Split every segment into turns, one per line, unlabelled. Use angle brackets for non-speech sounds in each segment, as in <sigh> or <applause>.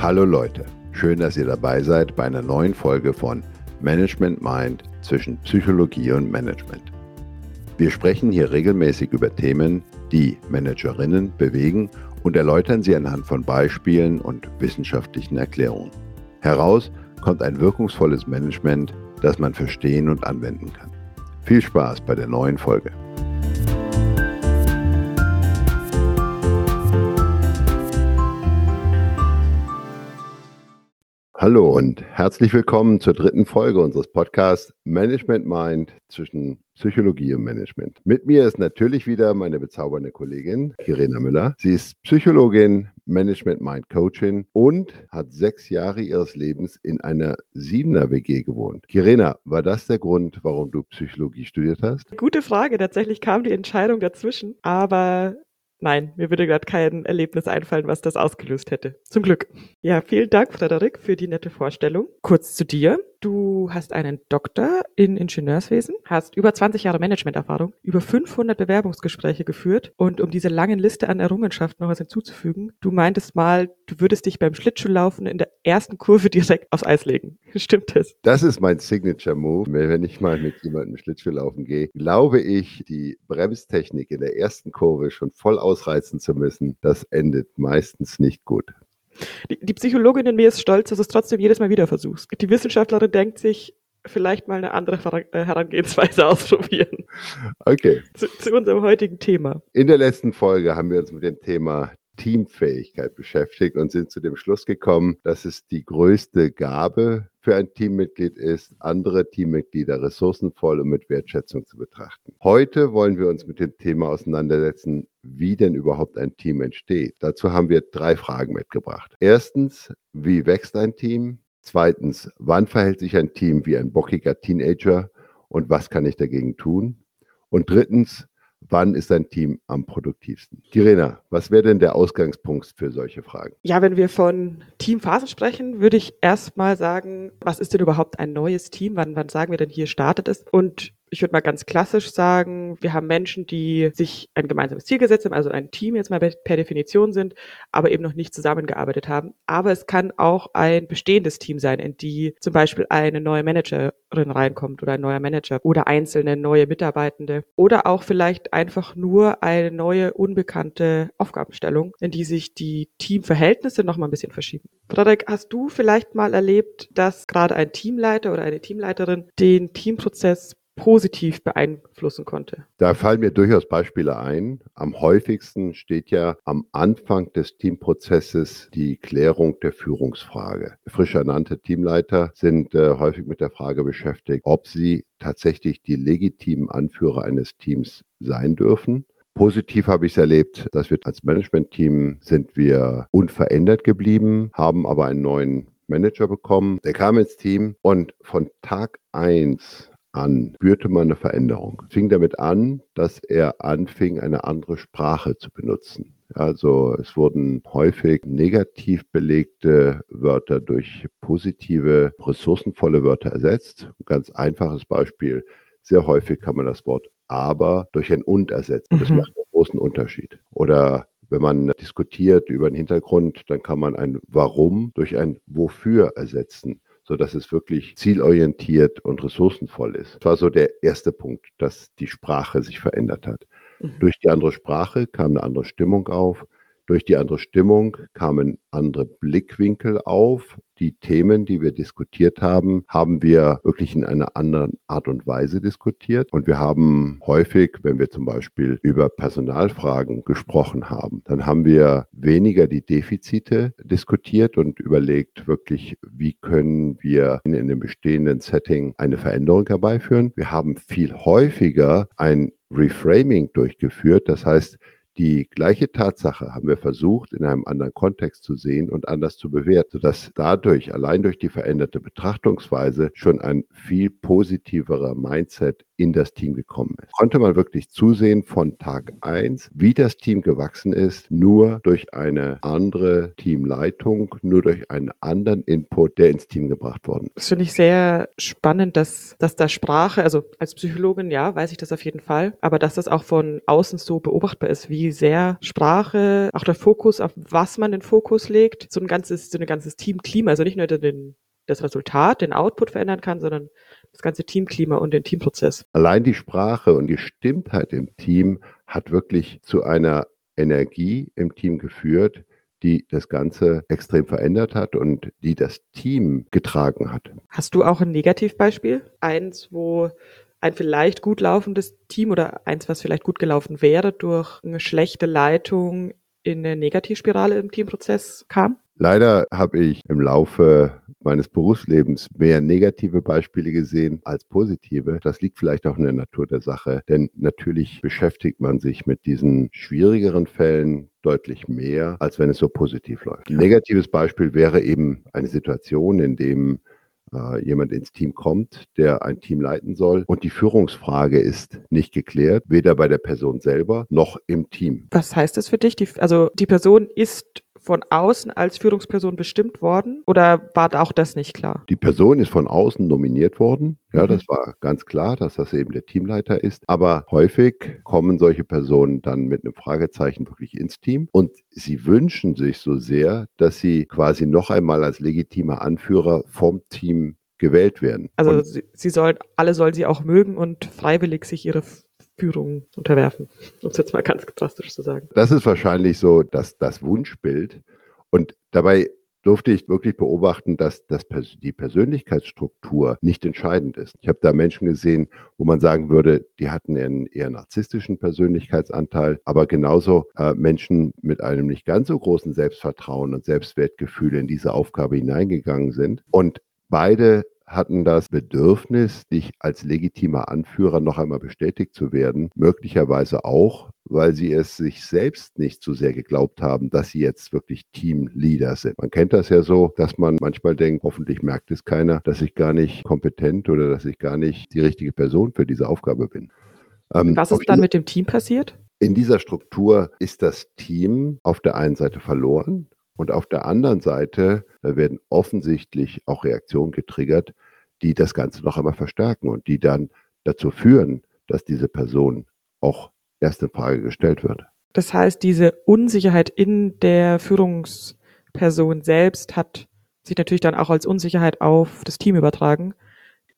Hallo Leute, schön, dass ihr dabei seid bei einer neuen Folge von Management Mind zwischen Psychologie und Management. Wir sprechen hier regelmäßig über Themen, die Managerinnen bewegen und erläutern sie anhand von Beispielen und wissenschaftlichen Erklärungen. Heraus kommt ein wirkungsvolles Management, das man verstehen und anwenden kann. Viel Spaß bei der neuen Folge. Hallo und herzlich willkommen zur dritten Folge unseres Podcasts Management Mind zwischen Psychologie und Management. Mit mir ist natürlich wieder meine bezaubernde Kollegin Irena Müller. Sie ist Psychologin, Management Mind Coachin und hat sechs Jahre ihres Lebens in einer Siebener WG gewohnt. Irena, war das der Grund, warum du Psychologie studiert hast?
Gute Frage. Tatsächlich kam die Entscheidung dazwischen. Aber Nein, mir würde gerade kein Erlebnis einfallen, was das ausgelöst hätte. Zum Glück. Ja, vielen Dank, Frederik, für die nette Vorstellung. Kurz zu dir. Du hast einen Doktor in Ingenieurswesen, hast über 20 Jahre Managementerfahrung, über 500 Bewerbungsgespräche geführt und um diese lange Liste an Errungenschaften noch was hinzuzufügen, du meintest mal, du würdest dich beim Schlittschuhlaufen in der ersten Kurve direkt aufs Eis legen. <laughs> Stimmt das?
Das ist mein Signature Move. Wenn ich mal mit jemandem Schlittschuhlaufen gehe, glaube ich, die Bremstechnik in der ersten Kurve schon voll ausreizen zu müssen, das endet meistens nicht gut.
Die, die Psychologin in mir ist stolz, dass du es trotzdem jedes Mal wieder versuchst. Die Wissenschaftlerin denkt sich, vielleicht mal eine andere äh, Herangehensweise <laughs> ausprobieren.
Okay.
Zu, zu, unserem heutigen Thema.
In der letzten Folge haben wir uns mit dem Thema Teamfähigkeit beschäftigt und sind zu dem Schluss gekommen, dass es die größte Gabe für ein Teammitglied ist, andere Teammitglieder ressourcenvoll und mit Wertschätzung zu betrachten. Heute wollen wir uns mit dem Thema auseinandersetzen, wie denn überhaupt ein Team entsteht. Dazu haben wir drei Fragen mitgebracht. Erstens, wie wächst ein Team? Zweitens, wann verhält sich ein Team wie ein bockiger Teenager und was kann ich dagegen tun? Und drittens, Wann ist ein Team am produktivsten? Kirena, was wäre denn der Ausgangspunkt für solche Fragen?
Ja, wenn wir von Teamphasen sprechen, würde ich erstmal sagen, was ist denn überhaupt ein neues Team? Wann, wann sagen wir denn, hier startet es? Und ich würde mal ganz klassisch sagen, wir haben Menschen, die sich ein gemeinsames Ziel gesetzt haben, also ein Team jetzt mal per Definition sind, aber eben noch nicht zusammengearbeitet haben. Aber es kann auch ein bestehendes Team sein, in die zum Beispiel eine neue Managerin reinkommt oder ein neuer Manager oder einzelne neue Mitarbeitende oder auch vielleicht einfach nur eine neue unbekannte Aufgabenstellung, in die sich die Teamverhältnisse noch mal ein bisschen verschieben. Frederik, hast du vielleicht mal erlebt, dass gerade ein Teamleiter oder eine Teamleiterin den Teamprozess positiv beeinflussen konnte?
Da fallen mir durchaus Beispiele ein. Am häufigsten steht ja am Anfang des Teamprozesses die Klärung der Führungsfrage. Frisch ernannte Teamleiter sind äh, häufig mit der Frage beschäftigt, ob sie tatsächlich die legitimen Anführer eines Teams sein dürfen. Positiv habe ich es erlebt, dass wir als Management-Team sind wir unverändert geblieben, haben aber einen neuen Manager bekommen. Der kam ins Team und von Tag eins an, spürte man eine Veränderung. Es fing damit an, dass er anfing, eine andere Sprache zu benutzen. Also es wurden häufig negativ belegte Wörter durch positive, ressourcenvolle Wörter ersetzt. Ein ganz einfaches Beispiel. Sehr häufig kann man das Wort aber durch ein und ersetzen. Das mhm. macht einen großen Unterschied. Oder wenn man diskutiert über den Hintergrund, dann kann man ein Warum durch ein Wofür ersetzen so dass es wirklich zielorientiert und ressourcenvoll ist. Das war so der erste Punkt, dass die Sprache sich verändert hat. Mhm. Durch die andere Sprache kam eine andere Stimmung auf. Durch die andere Stimmung kamen andere Blickwinkel auf. Die Themen, die wir diskutiert haben, haben wir wirklich in einer anderen Art und Weise diskutiert. Und wir haben häufig, wenn wir zum Beispiel über Personalfragen gesprochen haben, dann haben wir weniger die Defizite diskutiert und überlegt wirklich, wie können wir in einem bestehenden Setting eine Veränderung herbeiführen. Wir haben viel häufiger ein Reframing durchgeführt. Das heißt, die gleiche Tatsache haben wir versucht, in einem anderen Kontext zu sehen und anders zu bewerten, sodass dadurch, allein durch die veränderte Betrachtungsweise, schon ein viel positiverer Mindset in das Team gekommen ist. Konnte man wirklich zusehen von Tag eins, wie das Team gewachsen ist, nur durch eine andere Teamleitung, nur durch einen anderen Input, der ins Team gebracht worden
ist. Das finde ich sehr spannend, dass, dass da Sprache, also als Psychologin, ja, weiß ich das auf jeden Fall, aber dass das auch von außen so beobachtbar ist, wie wie sehr Sprache, auch der Fokus, auf was man den Fokus legt, so ein ganzes, so ein ganzes Teamklima, also nicht nur den, das Resultat, den Output verändern kann, sondern das ganze Teamklima und den Teamprozess.
Allein die Sprache und die Stimmtheit im Team hat wirklich zu einer Energie im Team geführt, die das Ganze extrem verändert hat und die das Team getragen hat.
Hast du auch ein Negativbeispiel? Eins, wo ein vielleicht gut laufendes Team oder eins, was vielleicht gut gelaufen wäre, durch eine schlechte Leitung in eine Negativspirale im Teamprozess kam?
Leider habe ich im Laufe meines Berufslebens mehr negative Beispiele gesehen als positive. Das liegt vielleicht auch in der Natur der Sache, denn natürlich beschäftigt man sich mit diesen schwierigeren Fällen deutlich mehr, als wenn es so positiv läuft. Ein negatives Beispiel wäre eben eine Situation, in dem äh, jemand ins Team kommt, der ein Team leiten soll und die Führungsfrage ist nicht geklärt, weder bei der Person selber noch im Team.
Was heißt das für dich? Die, also die Person ist von außen als Führungsperson bestimmt worden oder war auch das nicht klar?
Die Person ist von außen nominiert worden. Ja, mhm. das war ganz klar, dass das eben der Teamleiter ist. Aber häufig kommen solche Personen dann mit einem Fragezeichen wirklich ins Team und sie wünschen sich so sehr, dass sie quasi noch einmal als legitimer Anführer vom Team gewählt werden.
Also sie, sie sollen, alle sollen sie auch mögen und freiwillig sich ihre Führung unterwerfen, um es jetzt mal ganz drastisch zu sagen.
Das ist wahrscheinlich so das, das Wunschbild. Und dabei durfte ich wirklich beobachten, dass das, die Persönlichkeitsstruktur nicht entscheidend ist. Ich habe da Menschen gesehen, wo man sagen würde, die hatten einen eher narzisstischen Persönlichkeitsanteil, aber genauso äh, Menschen mit einem nicht ganz so großen Selbstvertrauen und Selbstwertgefühl in diese Aufgabe hineingegangen sind. Und beide hatten das Bedürfnis, dich als legitimer Anführer noch einmal bestätigt zu werden, möglicherweise auch, weil sie es sich selbst nicht so sehr geglaubt haben, dass sie jetzt wirklich Teamleader sind. Man kennt das ja so, dass man manchmal denkt, hoffentlich merkt es keiner, dass ich gar nicht kompetent oder dass ich gar nicht die richtige Person für diese Aufgabe bin.
Ähm, Was ist dann mit dem Team passiert?
In dieser Struktur ist das Team auf der einen Seite verloren, und auf der anderen Seite werden offensichtlich auch Reaktionen getriggert, die das Ganze noch einmal verstärken und die dann dazu führen, dass diese Person auch erst in Frage gestellt wird.
Das heißt, diese Unsicherheit in der Führungsperson selbst hat sich natürlich dann auch als Unsicherheit auf das Team übertragen,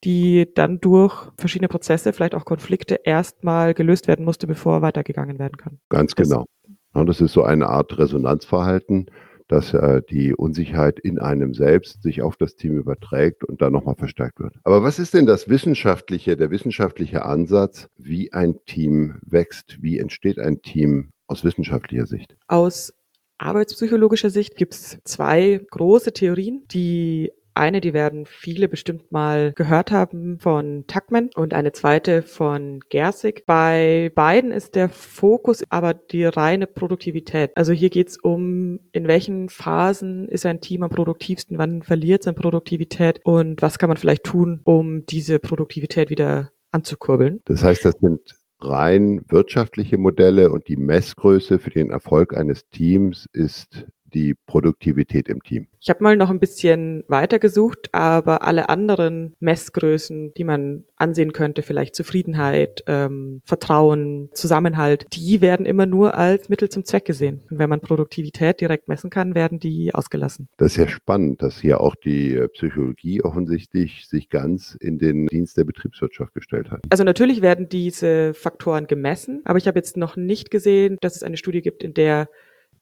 die dann durch verschiedene Prozesse, vielleicht auch Konflikte erstmal gelöst werden musste, bevor weitergegangen werden kann.
Ganz genau. Das, das ist so eine Art Resonanzverhalten, dass äh, die Unsicherheit in einem selbst sich auf das Team überträgt und dann nochmal verstärkt wird. Aber was ist denn das wissenschaftliche, der wissenschaftliche Ansatz, wie ein Team wächst? Wie entsteht ein Team aus wissenschaftlicher Sicht?
Aus arbeitspsychologischer Sicht gibt es zwei große Theorien, die eine, die werden viele bestimmt mal gehört haben von Tuckman und eine zweite von Gersig. Bei beiden ist der Fokus aber die reine Produktivität. Also hier geht es um, in welchen Phasen ist ein Team am produktivsten, wann verliert an Produktivität und was kann man vielleicht tun, um diese Produktivität wieder anzukurbeln.
Das heißt, das sind rein wirtschaftliche Modelle und die Messgröße für den Erfolg eines Teams ist die Produktivität im Team.
Ich habe mal noch ein bisschen weitergesucht, aber alle anderen Messgrößen, die man ansehen könnte, vielleicht Zufriedenheit, ähm, Vertrauen, Zusammenhalt, die werden immer nur als Mittel zum Zweck gesehen. Und wenn man Produktivität direkt messen kann, werden die ausgelassen.
Das ist ja spannend, dass hier auch die äh, Psychologie offensichtlich sich ganz in den Dienst der Betriebswirtschaft gestellt hat.
Also natürlich werden diese Faktoren gemessen, aber ich habe jetzt noch nicht gesehen, dass es eine Studie gibt, in der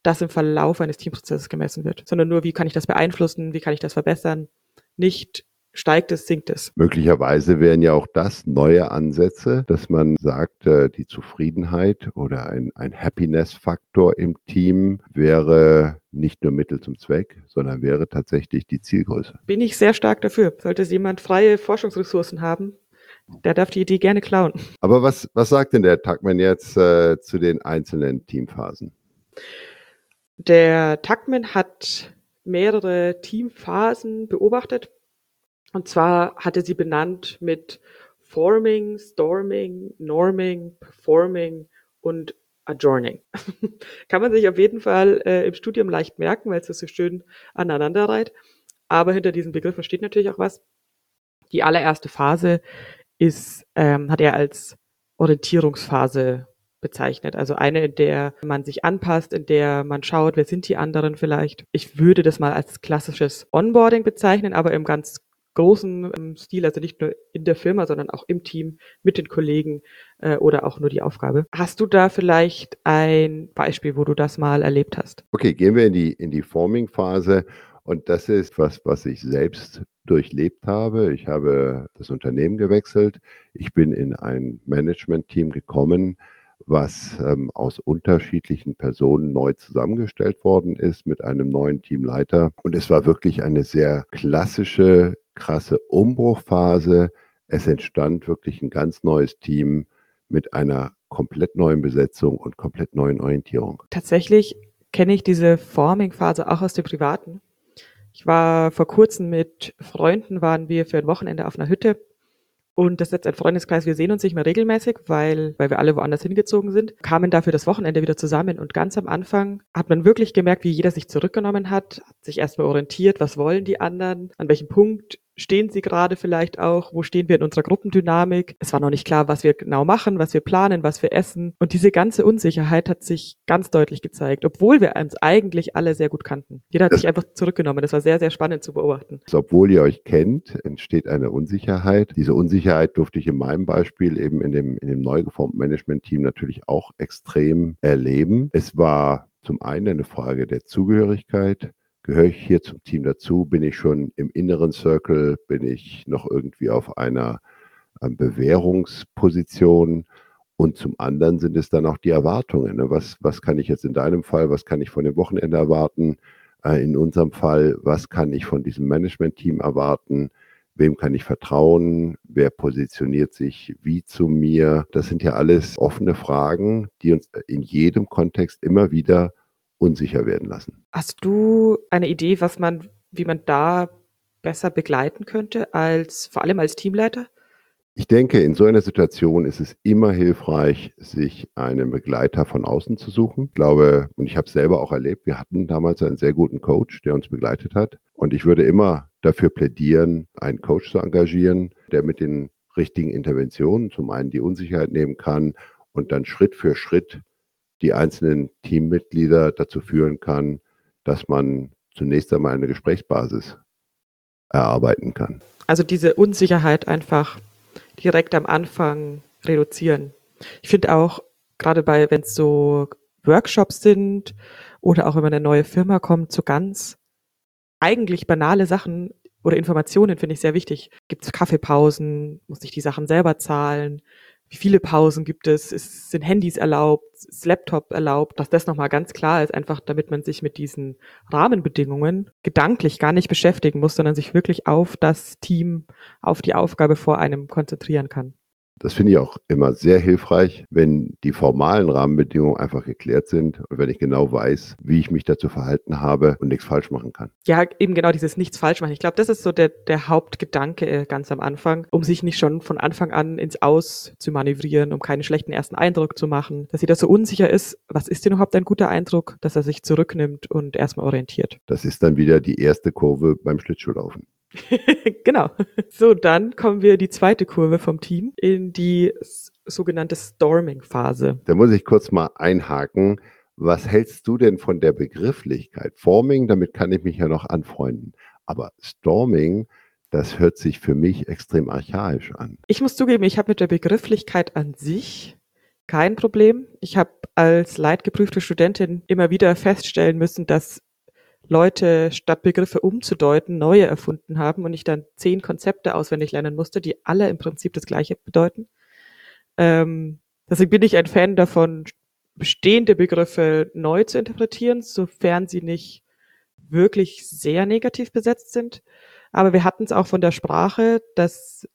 das im Verlauf eines Teamprozesses gemessen wird, sondern nur, wie kann ich das beeinflussen, wie kann ich das verbessern, nicht steigt es, sinkt es.
Möglicherweise wären ja auch das neue Ansätze, dass man sagt, äh, die Zufriedenheit oder ein, ein Happiness-Faktor im Team wäre nicht nur Mittel zum Zweck, sondern wäre tatsächlich die Zielgröße.
Bin ich sehr stark dafür. Sollte jemand freie Forschungsressourcen haben, der darf die Idee gerne klauen.
Aber was, was sagt denn der Tagman jetzt äh, zu den einzelnen Teamphasen?
Der Tuckman hat mehrere Teamphasen beobachtet. Und zwar hatte sie benannt mit Forming, Storming, Norming, Performing und Adjourning. <laughs> Kann man sich auf jeden Fall äh, im Studium leicht merken, weil es das so schön aneinander reiht. Aber hinter diesen Begriffen steht natürlich auch was. Die allererste Phase ist, ähm, hat er als Orientierungsphase bezeichnet. Also eine, in der man sich anpasst, in der man schaut, wer sind die anderen vielleicht. Ich würde das mal als klassisches Onboarding bezeichnen, aber im ganz großen ähm, Stil, also nicht nur in der Firma, sondern auch im Team mit den Kollegen äh, oder auch nur die Aufgabe. Hast du da vielleicht ein Beispiel, wo du das mal erlebt hast?
Okay, gehen wir in die, in die Forming-Phase. Und das ist was, was ich selbst durchlebt habe. Ich habe das Unternehmen gewechselt. Ich bin in ein Management-Team gekommen, was ähm, aus unterschiedlichen Personen neu zusammengestellt worden ist mit einem neuen Teamleiter. Und es war wirklich eine sehr klassische krasse Umbruchphase. Es entstand wirklich ein ganz neues Team mit einer komplett neuen Besetzung und komplett neuen Orientierung.
Tatsächlich kenne ich diese Forming-Phase auch aus dem Privaten. Ich war vor kurzem mit Freunden, waren wir für ein Wochenende auf einer Hütte und das ist jetzt ein Freundeskreis, wir sehen uns nicht mehr regelmäßig, weil, weil wir alle woanders hingezogen sind, kamen dafür das Wochenende wieder zusammen. Und ganz am Anfang hat man wirklich gemerkt, wie jeder sich zurückgenommen hat, hat sich erstmal orientiert, was wollen die anderen, an welchem Punkt stehen sie gerade vielleicht auch, wo stehen wir in unserer Gruppendynamik. Es war noch nicht klar, was wir genau machen, was wir planen, was wir essen. Und diese ganze Unsicherheit hat sich ganz deutlich gezeigt, obwohl wir uns eigentlich alle sehr gut kannten. Jeder hat das, sich einfach zurückgenommen. Das war sehr, sehr spannend zu beobachten.
Obwohl ihr euch kennt, entsteht eine Unsicherheit. Diese Unsicherheit durfte ich in meinem Beispiel eben in dem, in dem neu geformten Management-Team natürlich auch extrem erleben. Es war zum einen eine Frage der Zugehörigkeit, gehöre ich hier zum Team dazu? Bin ich schon im inneren Circle? Bin ich noch irgendwie auf einer ähm, Bewährungsposition? Und zum anderen sind es dann auch die Erwartungen. Ne? Was, was kann ich jetzt in deinem Fall, was kann ich von dem Wochenende erwarten? Äh, in unserem Fall, was kann ich von diesem Management-Team erwarten? Wem kann ich vertrauen? Wer positioniert sich wie zu mir? Das sind ja alles offene Fragen, die uns in jedem Kontext immer wieder unsicher werden lassen.
Hast du eine Idee, was man, wie man da besser begleiten könnte, als vor allem als Teamleiter?
Ich denke, in so einer Situation ist es immer hilfreich, sich einen Begleiter von außen zu suchen. Ich glaube, und ich habe es selber auch erlebt, wir hatten damals einen sehr guten Coach, der uns begleitet hat. Und ich würde immer dafür plädieren, einen Coach zu engagieren, der mit den richtigen Interventionen zum einen die Unsicherheit nehmen kann und dann Schritt für Schritt die einzelnen Teammitglieder dazu führen kann, dass man zunächst einmal eine Gesprächsbasis erarbeiten kann.
Also diese Unsicherheit einfach direkt am Anfang reduzieren. Ich finde auch, gerade bei, wenn es so Workshops sind oder auch wenn man eine neue Firma kommt, so ganz eigentlich banale Sachen oder Informationen finde ich sehr wichtig. Gibt es Kaffeepausen? Muss ich die Sachen selber zahlen? Wie viele Pausen gibt es, ist, sind Handys erlaubt, ist Laptop erlaubt, dass das nochmal ganz klar ist, einfach damit man sich mit diesen Rahmenbedingungen gedanklich gar nicht beschäftigen muss, sondern sich wirklich auf das Team, auf die Aufgabe vor einem konzentrieren kann.
Das finde ich auch immer sehr hilfreich, wenn die formalen Rahmenbedingungen einfach geklärt sind und wenn ich genau weiß, wie ich mich dazu verhalten habe und nichts falsch machen kann.
Ja, eben genau dieses nichts falsch machen. Ich glaube, das ist so der, der Hauptgedanke äh, ganz am Anfang, um sich nicht schon von Anfang an ins Aus zu manövrieren, um keinen schlechten ersten Eindruck zu machen, dass jeder so unsicher ist, was ist denn überhaupt ein guter Eindruck, dass er sich zurücknimmt und erstmal orientiert.
Das ist dann wieder die erste Kurve beim Schlittschuhlaufen. <laughs>
genau. So, dann kommen wir die zweite Kurve vom Team in die sogenannte Storming-Phase.
Da muss ich kurz mal einhaken. Was hältst du denn von der Begrifflichkeit? Forming, damit kann ich mich ja noch anfreunden. Aber Storming, das hört sich für mich extrem archaisch an.
Ich muss zugeben, ich habe mit der Begrifflichkeit an sich kein Problem. Ich habe als leidgeprüfte Studentin immer wieder feststellen müssen, dass Leute statt Begriffe umzudeuten, neue erfunden haben und ich dann zehn Konzepte auswendig lernen musste, die alle im Prinzip das Gleiche bedeuten. Ähm, deswegen bin ich ein Fan davon, bestehende Begriffe neu zu interpretieren, sofern sie nicht wirklich sehr negativ besetzt sind. Aber wir hatten es auch von der Sprache, dass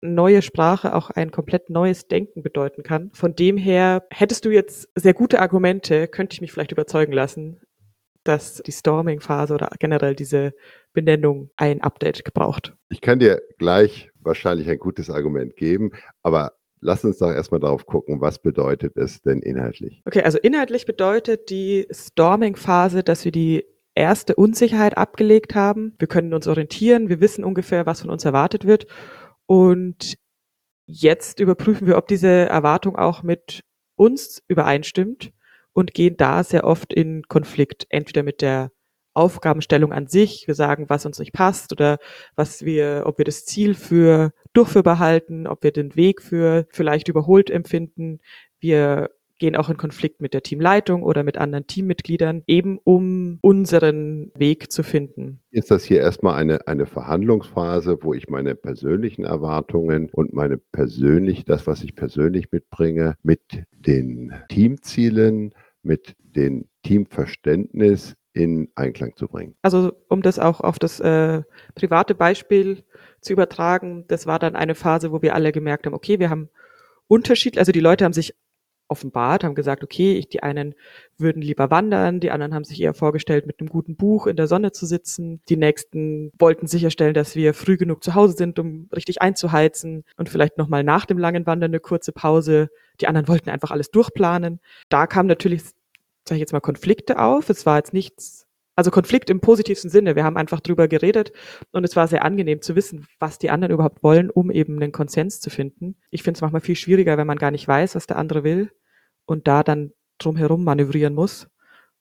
neue Sprache auch ein komplett neues Denken bedeuten kann. Von dem her hättest du jetzt sehr gute Argumente, könnte ich mich vielleicht überzeugen lassen, dass die Storming-Phase oder generell diese Benennung ein Update gebraucht.
Ich kann dir gleich wahrscheinlich ein gutes Argument geben, aber lass uns doch erstmal darauf gucken, was bedeutet es denn inhaltlich?
Okay, also inhaltlich bedeutet die Storming-Phase, dass wir die erste Unsicherheit abgelegt haben. Wir können uns orientieren, wir wissen ungefähr, was von uns erwartet wird. Und jetzt überprüfen wir, ob diese Erwartung auch mit uns übereinstimmt und gehen da sehr oft in Konflikt, entweder mit der Aufgabenstellung an sich. Wir sagen, was uns nicht passt oder was wir, ob wir das Ziel für durchführbar halten, ob wir den Weg für vielleicht überholt empfinden. Wir gehen auch in Konflikt mit der Teamleitung oder mit anderen Teammitgliedern, eben um unseren Weg zu finden.
Ist das hier erstmal eine, eine Verhandlungsphase, wo ich meine persönlichen Erwartungen und meine persönlich, das, was ich persönlich mitbringe, mit den Teamzielen, mit dem Teamverständnis in Einklang zu bringen.
Also um das auch auf das äh, private Beispiel zu übertragen, das war dann eine Phase, wo wir alle gemerkt haben, okay, wir haben Unterschied, also die Leute haben sich offenbart, haben gesagt, okay, ich, die einen würden lieber wandern, die anderen haben sich eher vorgestellt, mit einem guten Buch in der Sonne zu sitzen, die nächsten wollten sicherstellen, dass wir früh genug zu Hause sind, um richtig einzuheizen und vielleicht nochmal nach dem langen Wandern eine kurze Pause. Die anderen wollten einfach alles durchplanen. Da kam natürlich sage ich jetzt mal, Konflikte auf. Es war jetzt nichts, also Konflikt im positivsten Sinne. Wir haben einfach drüber geredet und es war sehr angenehm zu wissen, was die anderen überhaupt wollen, um eben einen Konsens zu finden. Ich finde es manchmal viel schwieriger, wenn man gar nicht weiß, was der andere will und da dann drumherum manövrieren muss,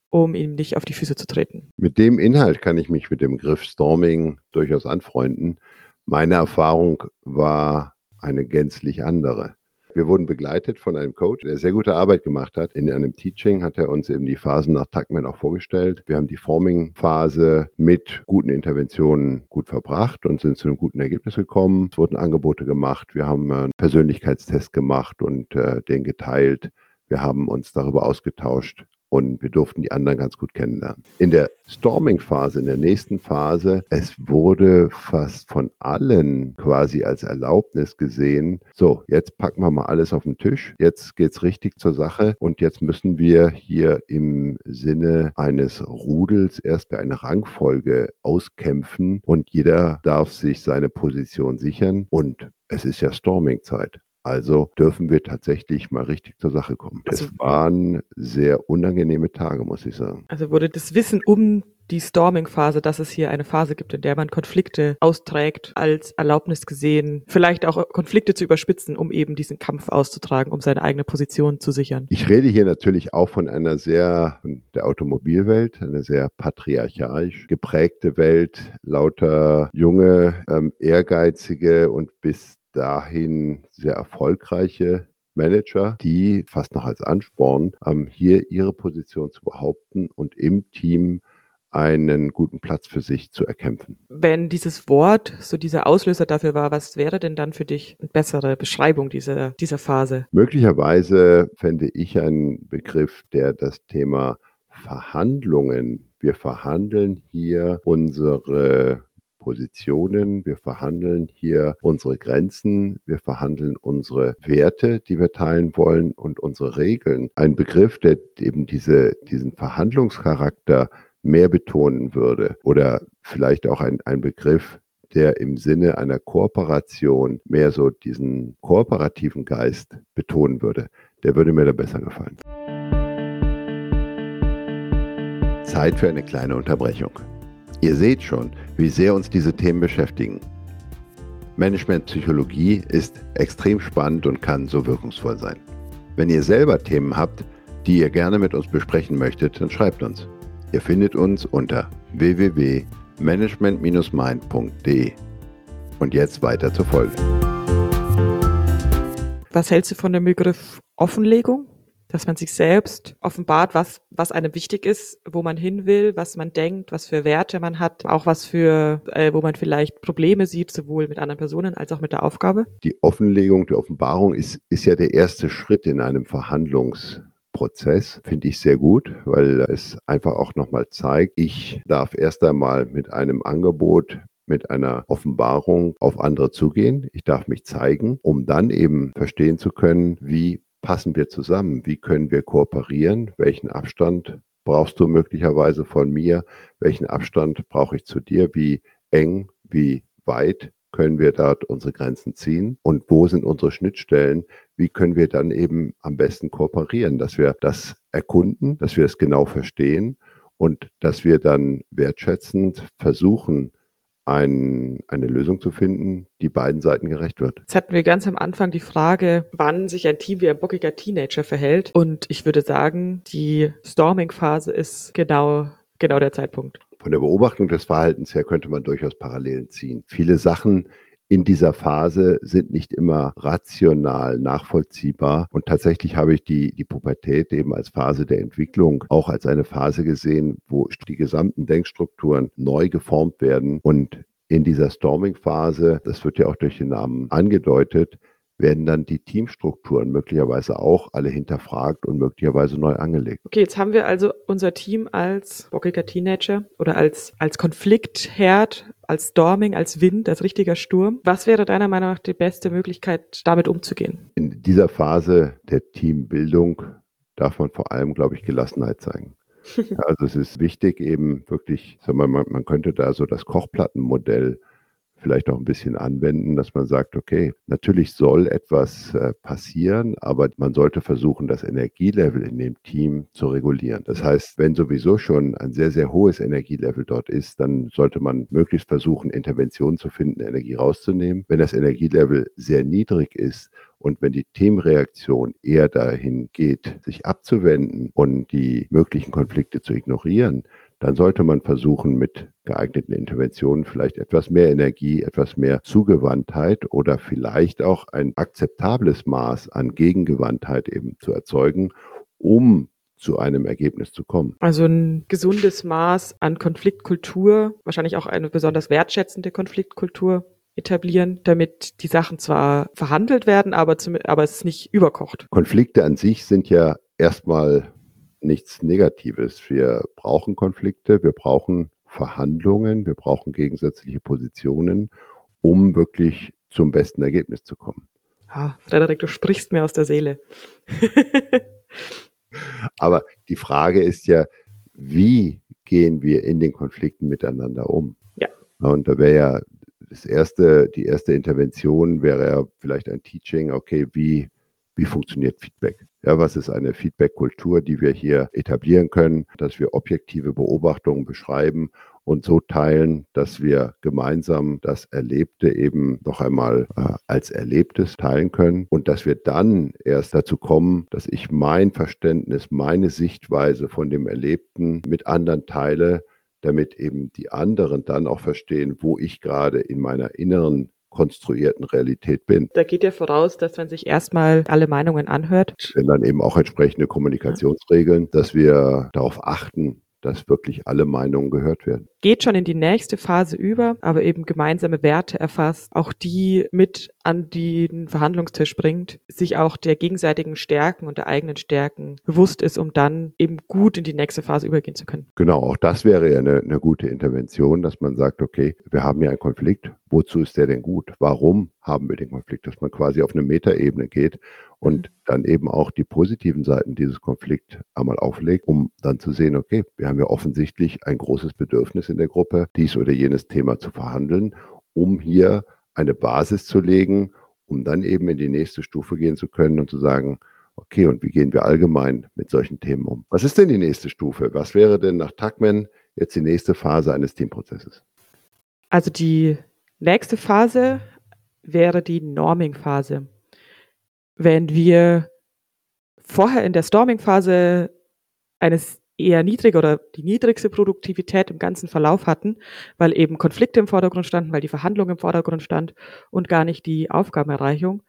um ihm nicht auf die Füße zu treten.
Mit dem Inhalt kann ich mich mit dem Begriff Storming durchaus anfreunden. Meine Erfahrung war eine gänzlich andere. Wir wurden begleitet von einem Coach, der sehr gute Arbeit gemacht hat. In einem Teaching hat er uns eben die Phasen nach Tuckman auch vorgestellt. Wir haben die Forming-Phase mit guten Interventionen gut verbracht und sind zu einem guten Ergebnis gekommen. Es wurden Angebote gemacht. Wir haben einen Persönlichkeitstest gemacht und äh, den geteilt. Wir haben uns darüber ausgetauscht, und wir durften die anderen ganz gut kennenlernen. In der Storming-Phase, in der nächsten Phase, es wurde fast von allen quasi als Erlaubnis gesehen, so, jetzt packen wir mal alles auf den Tisch, jetzt geht es richtig zur Sache und jetzt müssen wir hier im Sinne eines Rudels erst bei einer Rangfolge auskämpfen und jeder darf sich seine Position sichern und es ist ja Storming-Zeit. Also dürfen wir tatsächlich mal richtig zur Sache kommen. Also, es waren sehr unangenehme Tage, muss ich sagen.
Also wurde das Wissen um die Storming-Phase, dass es hier eine Phase gibt, in der man Konflikte austrägt, als Erlaubnis gesehen, vielleicht auch Konflikte zu überspitzen, um eben diesen Kampf auszutragen, um seine eigene Position zu sichern.
Ich rede hier natürlich auch von einer sehr, der Automobilwelt, eine sehr patriarchalisch geprägte Welt, lauter junge, ähm, ehrgeizige und bis dahin sehr erfolgreiche Manager, die fast noch als Ansporn, ähm, hier ihre Position zu behaupten und im Team einen guten Platz für sich zu erkämpfen.
Wenn dieses Wort so dieser Auslöser dafür war, was wäre denn dann für dich eine bessere Beschreibung dieser, dieser Phase?
Möglicherweise fände ich einen Begriff, der das Thema Verhandlungen, wir verhandeln hier unsere Positionen, wir verhandeln hier unsere Grenzen, wir verhandeln unsere Werte, die wir teilen wollen und unsere Regeln. Ein Begriff, der eben diese, diesen Verhandlungscharakter mehr betonen würde oder vielleicht auch ein, ein Begriff, der im Sinne einer Kooperation mehr so diesen kooperativen Geist betonen würde, der würde mir da besser gefallen. Zeit für eine kleine Unterbrechung. Ihr seht schon, wie sehr uns diese Themen beschäftigen. Managementpsychologie ist extrem spannend und kann so wirkungsvoll sein. Wenn ihr selber Themen habt, die ihr gerne mit uns besprechen möchtet, dann schreibt uns. Ihr findet uns unter www.management-mind.de. Und jetzt weiter zur Folge.
Was hältst du von dem Begriff Offenlegung? Dass man sich selbst offenbart, was, was einem wichtig ist, wo man hin will, was man denkt, was für Werte man hat, auch was für, äh, wo man vielleicht Probleme sieht, sowohl mit anderen Personen als auch mit der Aufgabe?
Die Offenlegung, die Offenbarung ist, ist ja der erste Schritt in einem Verhandlungsprozess finde ich sehr gut, weil es einfach auch nochmal zeigt, ich darf erst einmal mit einem Angebot mit einer Offenbarung auf andere zugehen. Ich darf mich zeigen, um dann eben verstehen zu können, wie passen wir zusammen? Wie können wir kooperieren? Welchen Abstand brauchst du möglicherweise von mir? Welchen Abstand brauche ich zu dir? Wie eng, wie weit können wir dort unsere Grenzen ziehen? Und wo sind unsere Schnittstellen? Wie können wir dann eben am besten kooperieren, dass wir das erkunden, dass wir es genau verstehen und dass wir dann wertschätzend versuchen, ein, eine Lösung zu finden, die beiden Seiten gerecht wird.
Jetzt hatten wir ganz am Anfang die Frage, wann sich ein Team wie ein bockiger Teenager verhält. Und ich würde sagen, die Storming-Phase ist genau, genau der Zeitpunkt.
Von der Beobachtung des Verhaltens her könnte man durchaus Parallelen ziehen. Viele Sachen in dieser Phase sind nicht immer rational nachvollziehbar. Und tatsächlich habe ich die, die Pubertät eben als Phase der Entwicklung auch als eine Phase gesehen, wo die gesamten Denkstrukturen neu geformt werden. Und in dieser Storming-Phase, das wird ja auch durch den Namen angedeutet, werden dann die Teamstrukturen möglicherweise auch alle hinterfragt und möglicherweise neu angelegt.
Okay, jetzt haben wir also unser Team als bockiger Teenager oder als, als Konfliktherd, als Storming, als Wind, als richtiger Sturm. Was wäre deiner Meinung nach die beste Möglichkeit, damit umzugehen?
In dieser Phase der Teambildung darf man vor allem, glaube ich, Gelassenheit zeigen. <laughs> also es ist wichtig eben wirklich, sagen wir mal, man könnte da so das Kochplattenmodell vielleicht auch ein bisschen anwenden, dass man sagt, okay, natürlich soll etwas äh, passieren, aber man sollte versuchen, das Energielevel in dem Team zu regulieren. Das heißt, wenn sowieso schon ein sehr, sehr hohes Energielevel dort ist, dann sollte man möglichst versuchen, Interventionen zu finden, Energie rauszunehmen. Wenn das Energielevel sehr niedrig ist, und wenn die Teamreaktion eher dahin geht, sich abzuwenden und die möglichen Konflikte zu ignorieren, dann sollte man versuchen, mit geeigneten Interventionen vielleicht etwas mehr Energie, etwas mehr Zugewandtheit oder vielleicht auch ein akzeptables Maß an Gegengewandtheit eben zu erzeugen, um zu einem Ergebnis zu kommen.
Also ein gesundes Maß an Konfliktkultur, wahrscheinlich auch eine besonders wertschätzende Konfliktkultur etablieren, damit die Sachen zwar verhandelt werden, aber, zum, aber es nicht überkocht.
Konflikte an sich sind ja erstmal nichts Negatives. Wir brauchen Konflikte, wir brauchen Verhandlungen, wir brauchen gegensätzliche Positionen, um wirklich zum besten Ergebnis zu kommen.
Ah, Frederik, du sprichst mir aus der Seele. <laughs>
Aber die Frage ist ja, wie gehen wir in den Konflikten miteinander um?
Ja.
Und da wäre ja das erste, die erste Intervention wäre ja vielleicht ein Teaching, okay, wie, wie funktioniert Feedback? Ja, was ist eine Feedback-Kultur, die wir hier etablieren können, dass wir objektive Beobachtungen beschreiben und so teilen, dass wir gemeinsam das Erlebte eben noch einmal äh, als Erlebtes teilen können und dass wir dann erst dazu kommen, dass ich mein Verständnis, meine Sichtweise von dem Erlebten mit anderen teile, damit eben die anderen dann auch verstehen, wo ich gerade in meiner inneren konstruierten Realität bin.
Da geht ja voraus, dass man sich erstmal alle Meinungen anhört.
Wenn dann eben auch entsprechende Kommunikationsregeln, dass wir darauf achten, dass wirklich alle Meinungen gehört werden.
Geht schon in die nächste Phase über, aber eben gemeinsame Werte erfasst, auch die mit an den Verhandlungstisch bringt, sich auch der gegenseitigen Stärken und der eigenen Stärken bewusst ist, um dann eben gut in die nächste Phase übergehen zu können.
Genau, auch das wäre ja eine, eine gute Intervention, dass man sagt, okay, wir haben hier einen Konflikt, wozu ist der denn gut? Warum haben wir den Konflikt? Dass man quasi auf eine Metaebene geht und dann eben auch die positiven Seiten dieses Konflikts einmal auflegt, um dann zu sehen, okay, wir haben ja offensichtlich ein großes Bedürfnis in der Gruppe, dies oder jenes Thema zu verhandeln, um hier eine Basis zu legen, um dann eben in die nächste Stufe gehen zu können und zu sagen, okay, und wie gehen wir allgemein mit solchen Themen um? Was ist denn die nächste Stufe? Was wäre denn nach Tuckman jetzt die nächste Phase eines Teamprozesses?
Also die nächste Phase wäre die Norming-Phase. Wenn wir vorher in der Storming-Phase eines eher niedrig oder die niedrigste Produktivität im ganzen Verlauf hatten, weil eben Konflikte im Vordergrund standen, weil die Verhandlung im Vordergrund stand und gar nicht die Aufgabenerreichung,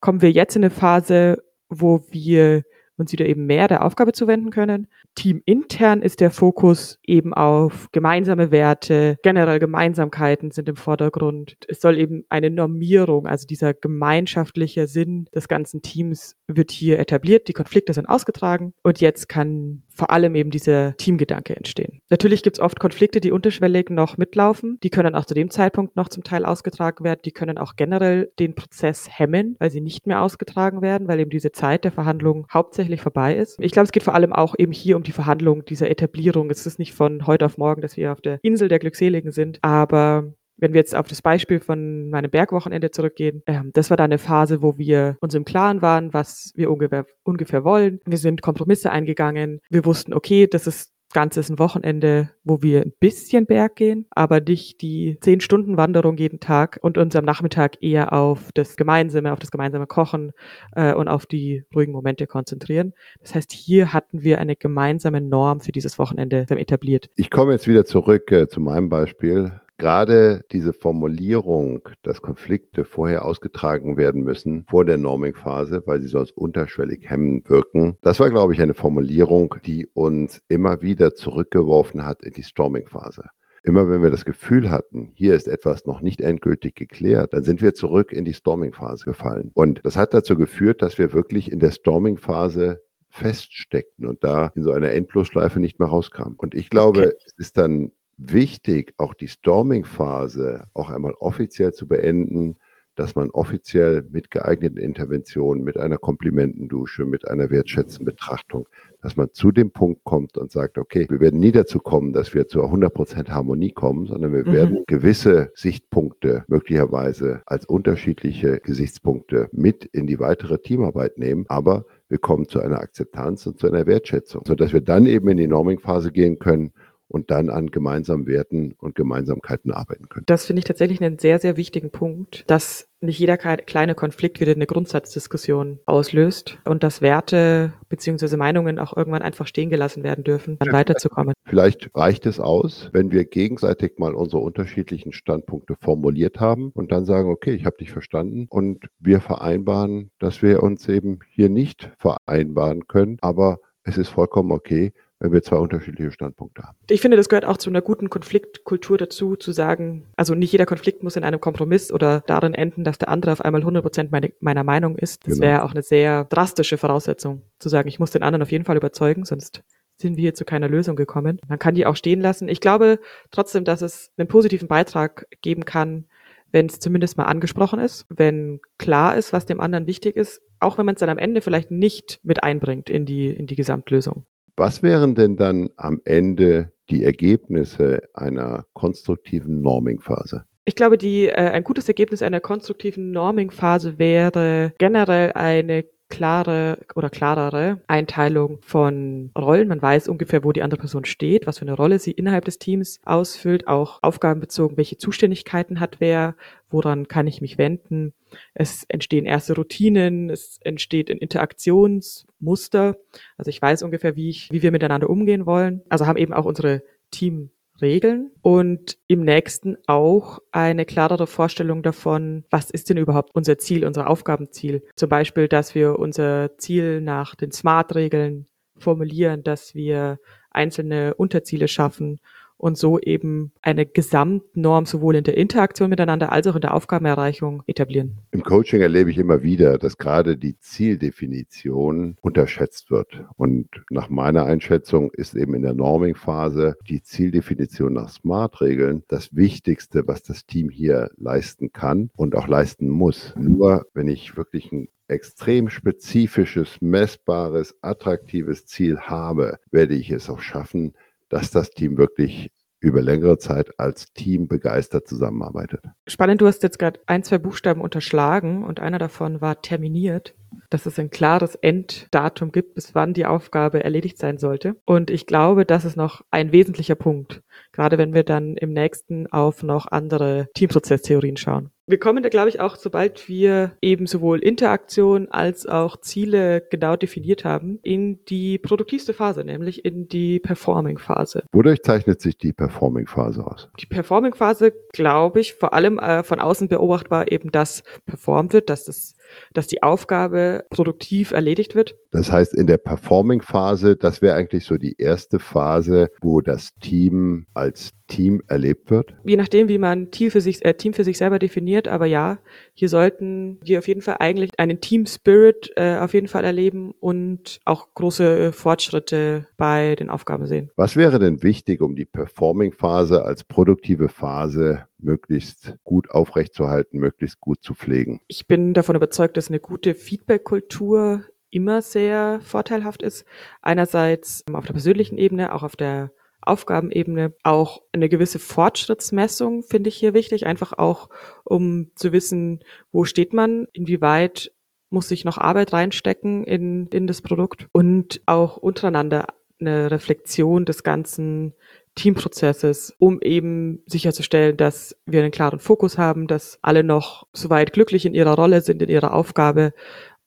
kommen wir jetzt in eine Phase, wo wir uns wieder eben mehr der Aufgabe zuwenden können. Teamintern ist der Fokus eben auf gemeinsame Werte, generell Gemeinsamkeiten sind im Vordergrund. Es soll eben eine Normierung, also dieser gemeinschaftliche Sinn des ganzen Teams wird hier etabliert, die Konflikte sind ausgetragen und jetzt kann vor allem eben dieser Teamgedanke entstehen. Natürlich gibt es oft Konflikte, die unterschwellig noch mitlaufen. Die können auch zu dem Zeitpunkt noch zum Teil ausgetragen werden. Die können auch generell den Prozess hemmen, weil sie nicht mehr ausgetragen werden, weil eben diese Zeit der Verhandlung hauptsächlich vorbei ist. Ich glaube, es geht vor allem auch eben hier um die Verhandlung dieser Etablierung. Es ist nicht von heute auf morgen, dass wir auf der Insel der Glückseligen sind, aber wenn wir jetzt auf das Beispiel von meinem Bergwochenende zurückgehen, ähm, das war dann eine Phase, wo wir uns im Klaren waren, was wir ungefähr, ungefähr wollen. Wir sind Kompromisse eingegangen. Wir wussten, okay, das ist Ganze ist ein Wochenende, wo wir ein bisschen Berg gehen, aber nicht die zehn Stunden Wanderung jeden Tag und uns am Nachmittag eher auf das Gemeinsame, auf das gemeinsame Kochen äh, und auf die ruhigen Momente konzentrieren. Das heißt, hier hatten wir eine gemeinsame Norm für dieses Wochenende etabliert.
Ich komme jetzt wieder zurück äh, zu meinem Beispiel. Gerade diese Formulierung, dass Konflikte vorher ausgetragen werden müssen, vor der Norming-Phase, weil sie sonst unterschwellig hemmend wirken, das war, glaube ich, eine Formulierung, die uns immer wieder zurückgeworfen hat in die Storming-Phase. Immer wenn wir das Gefühl hatten, hier ist etwas noch nicht endgültig geklärt, dann sind wir zurück in die Storming-Phase gefallen. Und das hat dazu geführt, dass wir wirklich in der Storming-Phase feststeckten und da in so einer Endlosschleife nicht mehr rauskamen. Und ich glaube, okay. es ist dann wichtig, auch die Storming-Phase auch einmal offiziell zu beenden, dass man offiziell mit geeigneten Interventionen, mit einer Komplimentendusche, mit einer wertschätzenden Betrachtung, dass man zu dem Punkt kommt und sagt, okay, wir werden nie dazu kommen, dass wir zu 100% Harmonie kommen, sondern wir mhm. werden gewisse Sichtpunkte möglicherweise als unterschiedliche Gesichtspunkte mit in die weitere Teamarbeit nehmen, aber wir kommen zu einer Akzeptanz und zu einer Wertschätzung, sodass wir dann eben in die Norming-Phase gehen können und dann an gemeinsamen Werten und Gemeinsamkeiten arbeiten können.
Das finde ich tatsächlich einen sehr, sehr wichtigen Punkt, dass nicht jeder kleine Konflikt wieder eine Grundsatzdiskussion auslöst und dass Werte bzw. Meinungen auch irgendwann einfach stehen gelassen werden dürfen, dann weiterzukommen.
Vielleicht reicht es aus, wenn wir gegenseitig mal unsere unterschiedlichen Standpunkte formuliert haben und dann sagen, okay, ich habe dich verstanden und wir vereinbaren, dass wir uns eben hier nicht vereinbaren können, aber es ist vollkommen okay, wenn wir zwei unterschiedliche Standpunkte haben.
Ich finde, das gehört auch zu einer guten Konfliktkultur dazu, zu sagen, also nicht jeder Konflikt muss in einem Kompromiss oder darin enden, dass der andere auf einmal 100 Prozent meine, meiner Meinung ist. Das genau. wäre auch eine sehr drastische Voraussetzung, zu sagen, ich muss den anderen auf jeden Fall überzeugen, sonst sind wir hier zu keiner Lösung gekommen. Man kann die auch stehen lassen. Ich glaube trotzdem, dass es einen positiven Beitrag geben kann, wenn es zumindest mal angesprochen ist, wenn klar ist, was dem anderen wichtig ist, auch wenn man es dann am Ende vielleicht nicht mit einbringt in die, in die Gesamtlösung.
Was wären denn dann am Ende die Ergebnisse einer konstruktiven Norming-Phase?
Ich glaube, die, äh, ein gutes Ergebnis einer konstruktiven Norming-Phase wäre generell eine klare oder klarere Einteilung von Rollen. Man weiß ungefähr, wo die andere Person steht, was für eine Rolle sie innerhalb des Teams ausfüllt, auch aufgabenbezogen, welche Zuständigkeiten hat wer, woran kann ich mich wenden. Es entstehen erste Routinen, es entsteht ein Interaktionsmuster. Also ich weiß ungefähr, wie ich, wie wir miteinander umgehen wollen. Also haben eben auch unsere Team Regeln und im nächsten auch eine klarere Vorstellung davon, was ist denn überhaupt unser Ziel, unser Aufgabenziel. Zum Beispiel, dass wir unser Ziel nach den SMART-Regeln formulieren, dass wir einzelne Unterziele schaffen und so eben eine Gesamtnorm sowohl in der Interaktion miteinander als auch in der Aufgabenerreichung etablieren.
Im Coaching erlebe ich immer wieder, dass gerade die Zieldefinition unterschätzt wird. Und nach meiner Einschätzung ist eben in der Norming-Phase die Zieldefinition nach Smart-Regeln das Wichtigste, was das Team hier leisten kann und auch leisten muss. Nur wenn ich wirklich ein extrem spezifisches, messbares, attraktives Ziel habe, werde ich es auch schaffen, dass das Team wirklich über längere Zeit als Team begeistert zusammenarbeitet.
Spannend, du hast jetzt gerade ein, zwei Buchstaben unterschlagen und einer davon war terminiert, dass es ein klares Enddatum gibt, bis wann die Aufgabe erledigt sein sollte. Und ich glaube, das ist noch ein wesentlicher Punkt, gerade wenn wir dann im nächsten auf noch andere Teamprozesstheorien schauen. Wir kommen da, glaube ich, auch, sobald wir eben sowohl Interaktion als auch Ziele genau definiert haben, in die produktivste Phase, nämlich in die Performing-Phase.
Wodurch zeichnet sich die Performing-Phase aus?
Die Performing-Phase, glaube ich, vor allem äh, von außen beobachtbar eben, dass performt wird, dass das dass die Aufgabe produktiv erledigt wird.
Das heißt, in der Performing-Phase, das wäre eigentlich so die erste Phase, wo das Team als Team erlebt wird?
Je nachdem, wie man Team für sich, äh, Team für sich selber definiert, aber ja, hier sollten wir auf jeden Fall eigentlich einen Team Spirit äh, auf jeden Fall erleben und auch große Fortschritte bei den Aufgaben sehen.
Was wäre denn wichtig, um die Performing-Phase als produktive Phase möglichst gut aufrechtzuerhalten, möglichst gut zu pflegen?
Ich bin davon überzeugt, dass eine gute Feedback-Kultur immer sehr vorteilhaft ist. Einerseits auf der persönlichen Ebene, auch auf der Aufgabenebene. Auch eine gewisse Fortschrittsmessung finde ich hier wichtig, einfach auch, um zu wissen, wo steht man, inwieweit muss sich noch Arbeit reinstecken in, in das Produkt und auch untereinander eine Reflexion des ganzen Teamprozesses, um eben sicherzustellen, dass wir einen klaren Fokus haben, dass alle noch soweit glücklich in ihrer Rolle sind, in ihrer Aufgabe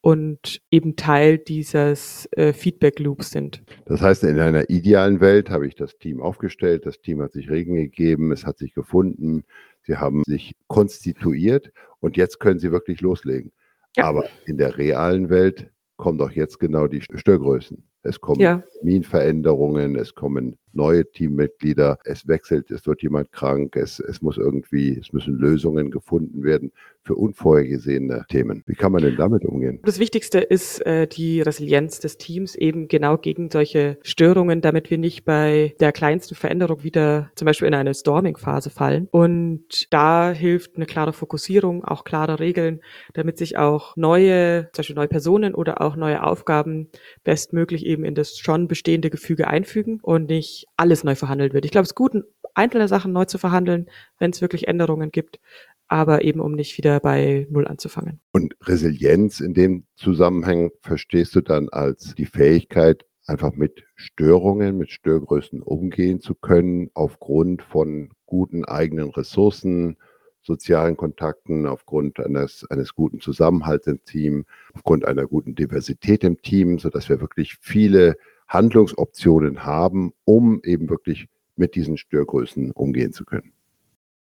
und eben Teil dieses äh, Feedback Loops sind.
Das heißt, in einer idealen Welt habe ich das Team aufgestellt, das Team hat sich Regeln gegeben, es hat sich gefunden, sie haben sich konstituiert und jetzt können sie wirklich loslegen. Ja. Aber in der realen Welt kommen doch jetzt genau die Störgrößen. Es kommen ja. Terminveränderungen, es kommen neue Teammitglieder, es wechselt, es wird jemand krank, es, es muss irgendwie, es müssen Lösungen gefunden werden für unvorhergesehene Themen. Wie kann man denn damit umgehen?
Das Wichtigste ist äh, die Resilienz des Teams eben genau gegen solche Störungen, damit wir nicht bei der kleinsten Veränderung wieder zum Beispiel in eine Storming-Phase fallen. Und da hilft eine klare Fokussierung, auch klare Regeln, damit sich auch neue, zum Beispiel neue Personen oder auch neue Aufgaben bestmöglich eben in das schon bestehende Gefüge einfügen und nicht alles neu verhandelt wird. Ich glaube, es ist gut, einzelne Sachen neu zu verhandeln, wenn es wirklich Änderungen gibt, aber eben um nicht wieder bei Null anzufangen.
Und Resilienz in dem Zusammenhang verstehst du dann als die Fähigkeit, einfach mit Störungen, mit Störgrößen umgehen zu können, aufgrund von guten eigenen Ressourcen, sozialen Kontakten, aufgrund eines, eines guten Zusammenhalts im Team, aufgrund einer guten Diversität im Team, sodass wir wirklich viele Handlungsoptionen haben, um eben wirklich mit diesen Störgrößen umgehen zu können.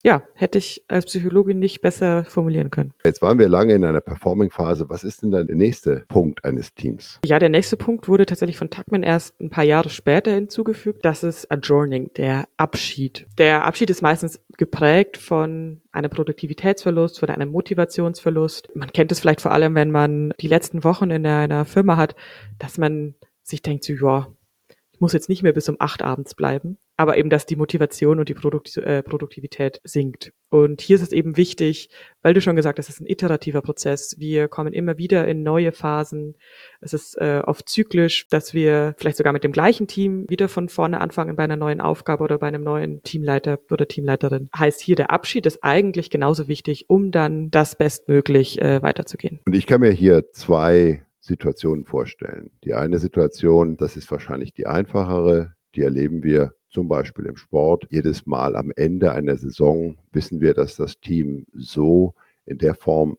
Ja, hätte ich als Psychologin nicht besser formulieren können.
Jetzt waren wir lange in einer Performing-Phase. Was ist denn dann der nächste Punkt eines Teams?
Ja, der nächste Punkt wurde tatsächlich von Tuckman erst ein paar Jahre später hinzugefügt. Das ist Adjourning, der Abschied. Der Abschied ist meistens geprägt von einem Produktivitätsverlust, von einem Motivationsverlust. Man kennt es vielleicht vor allem, wenn man die letzten Wochen in einer Firma hat, dass man sich denkt, so, ja, ich muss jetzt nicht mehr bis um acht abends bleiben, aber eben, dass die Motivation und die Produkt äh, Produktivität sinkt. Und hier ist es eben wichtig, weil du schon gesagt hast, es ist ein iterativer Prozess. Wir kommen immer wieder in neue Phasen. Es ist äh, oft zyklisch, dass wir vielleicht sogar mit dem gleichen Team wieder von vorne anfangen bei einer neuen Aufgabe oder bei einem neuen Teamleiter oder Teamleiterin. Heißt hier, der Abschied ist eigentlich genauso wichtig, um dann das bestmöglich äh, weiterzugehen.
Und ich kann mir hier zwei Situationen vorstellen. Die eine Situation, das ist wahrscheinlich die einfachere, die erleben wir zum Beispiel im Sport. Jedes Mal am Ende einer Saison wissen wir, dass das Team so in der Form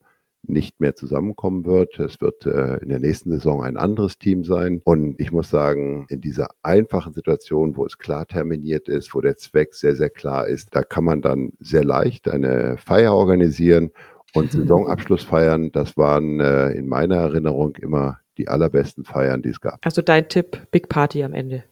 nicht mehr zusammenkommen wird. Es wird äh, in der nächsten Saison ein anderes Team sein. Und ich muss sagen, in dieser einfachen Situation, wo es klar terminiert ist, wo der Zweck sehr, sehr klar ist, da kann man dann sehr leicht eine Feier organisieren und Saisonabschluss feiern, das waren äh, in meiner Erinnerung immer die allerbesten Feiern, die es gab.
Also dein Tipp, Big Party am Ende.